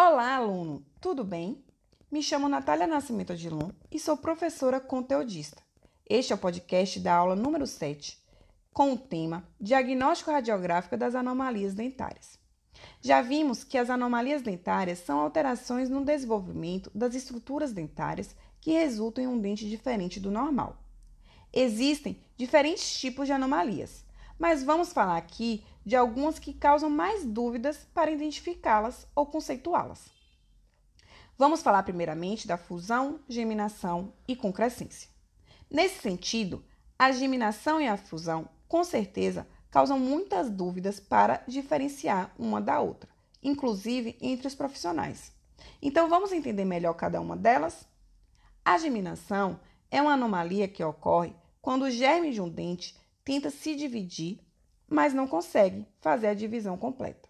Olá, aluno! Tudo bem? Me chamo Natália Nascimento Adilon e sou professora conteudista. Este é o podcast da aula número 7, com o tema Diagnóstico Radiográfico das Anomalias Dentárias. Já vimos que as anomalias dentárias são alterações no desenvolvimento das estruturas dentárias que resultam em um dente diferente do normal. Existem diferentes tipos de anomalias, mas vamos falar aqui de algumas que causam mais dúvidas para identificá-las ou conceituá-las. Vamos falar primeiramente da fusão, geminação e concrescência. Nesse sentido, a geminação e a fusão, com certeza, causam muitas dúvidas para diferenciar uma da outra, inclusive entre os profissionais. Então, vamos entender melhor cada uma delas? A geminação é uma anomalia que ocorre quando o germe de um dente tenta se dividir, mas não consegue fazer a divisão completa.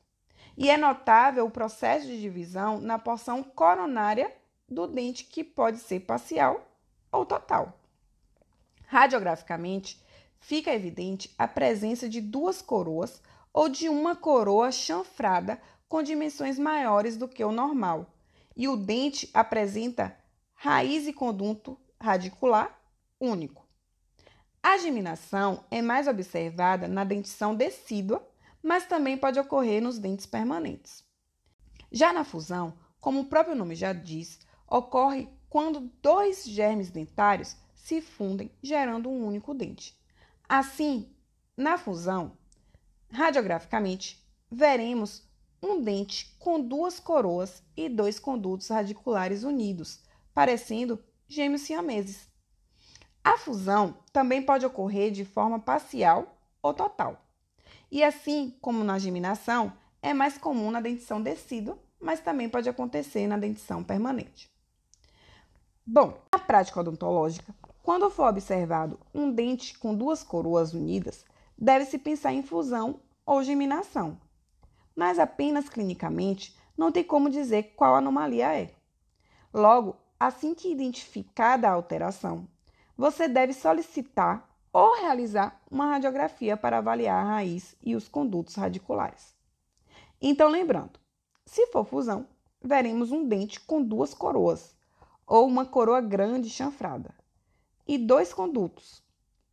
E é notável o processo de divisão na porção coronária do dente, que pode ser parcial ou total. Radiograficamente, fica evidente a presença de duas coroas ou de uma coroa chanfrada com dimensões maiores do que o normal, e o dente apresenta raiz e conduto radicular único. A geminação é mais observada na dentição decídua, mas também pode ocorrer nos dentes permanentes. Já na fusão, como o próprio nome já diz, ocorre quando dois germes dentários se fundem, gerando um único dente. Assim, na fusão, radiograficamente, veremos um dente com duas coroas e dois condutos radiculares unidos, parecendo gêmeos siameses. A fusão também pode ocorrer de forma parcial ou total. E assim como na geminação, é mais comum na dentição decídua, mas também pode acontecer na dentição permanente. Bom, na prática odontológica, quando for observado um dente com duas coroas unidas, deve-se pensar em fusão ou geminação. Mas apenas clinicamente não tem como dizer qual anomalia é. Logo, assim que identificada a alteração, você deve solicitar ou realizar uma radiografia para avaliar a raiz e os condutos radiculares. Então, lembrando, se for fusão, veremos um dente com duas coroas, ou uma coroa grande chanfrada, e dois condutos.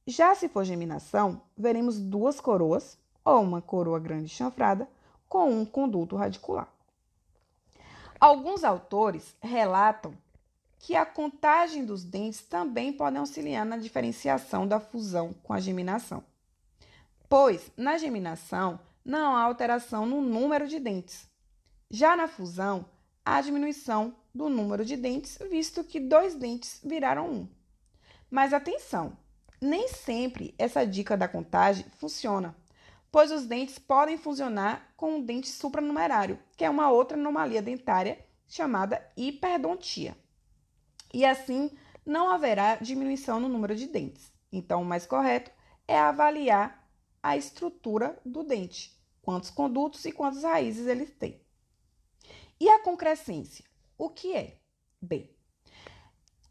Já se for geminação, veremos duas coroas, ou uma coroa grande chanfrada, com um conduto radicular. Alguns autores relatam que a contagem dos dentes também podem auxiliar na diferenciação da fusão com a geminação. Pois, na geminação, não há alteração no número de dentes. Já na fusão, há diminuição do número de dentes, visto que dois dentes viraram um. Mas atenção, nem sempre essa dica da contagem funciona, pois os dentes podem funcionar com um dente supranumerário, que é uma outra anomalia dentária chamada hiperdontia e assim não haverá diminuição no número de dentes. Então, o mais correto é avaliar a estrutura do dente, quantos condutos e quantas raízes ele tem. E a concrescência? O que é? Bem,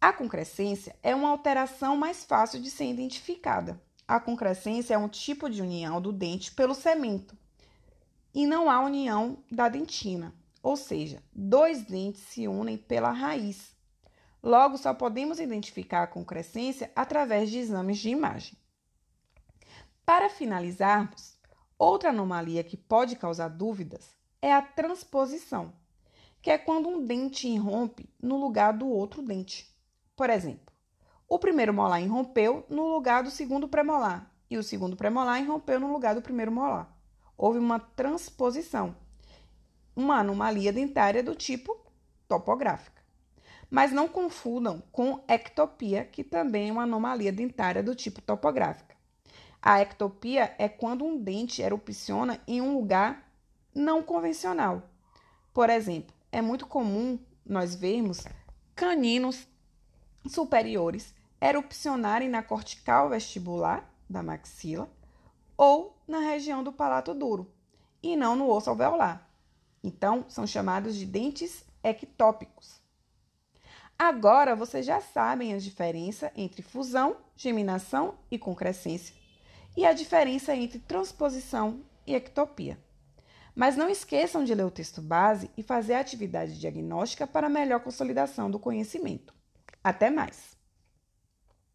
a concrescência é uma alteração mais fácil de ser identificada. A concrescência é um tipo de união do dente pelo cemento e não há união da dentina, ou seja, dois dentes se unem pela raiz Logo, só podemos identificar a concrescência através de exames de imagem. Para finalizarmos, outra anomalia que pode causar dúvidas é a transposição, que é quando um dente irrompe no lugar do outro dente. Por exemplo, o primeiro molar irrompeu no lugar do segundo premolar e o segundo premolar irrompeu no lugar do primeiro molar. Houve uma transposição, uma anomalia dentária do tipo topográfica. Mas não confundam com ectopia, que também é uma anomalia dentária do tipo topográfica. A ectopia é quando um dente erupciona em um lugar não convencional. Por exemplo, é muito comum nós vermos caninos superiores erupcionarem na cortical vestibular da maxila ou na região do palato duro e não no osso alveolar. Então, são chamados de dentes ectópicos. Agora vocês já sabem a diferença entre fusão, geminação e concrescência, e a diferença entre transposição e ectopia. Mas não esqueçam de ler o texto base e fazer a atividade diagnóstica para melhor consolidação do conhecimento. Até mais!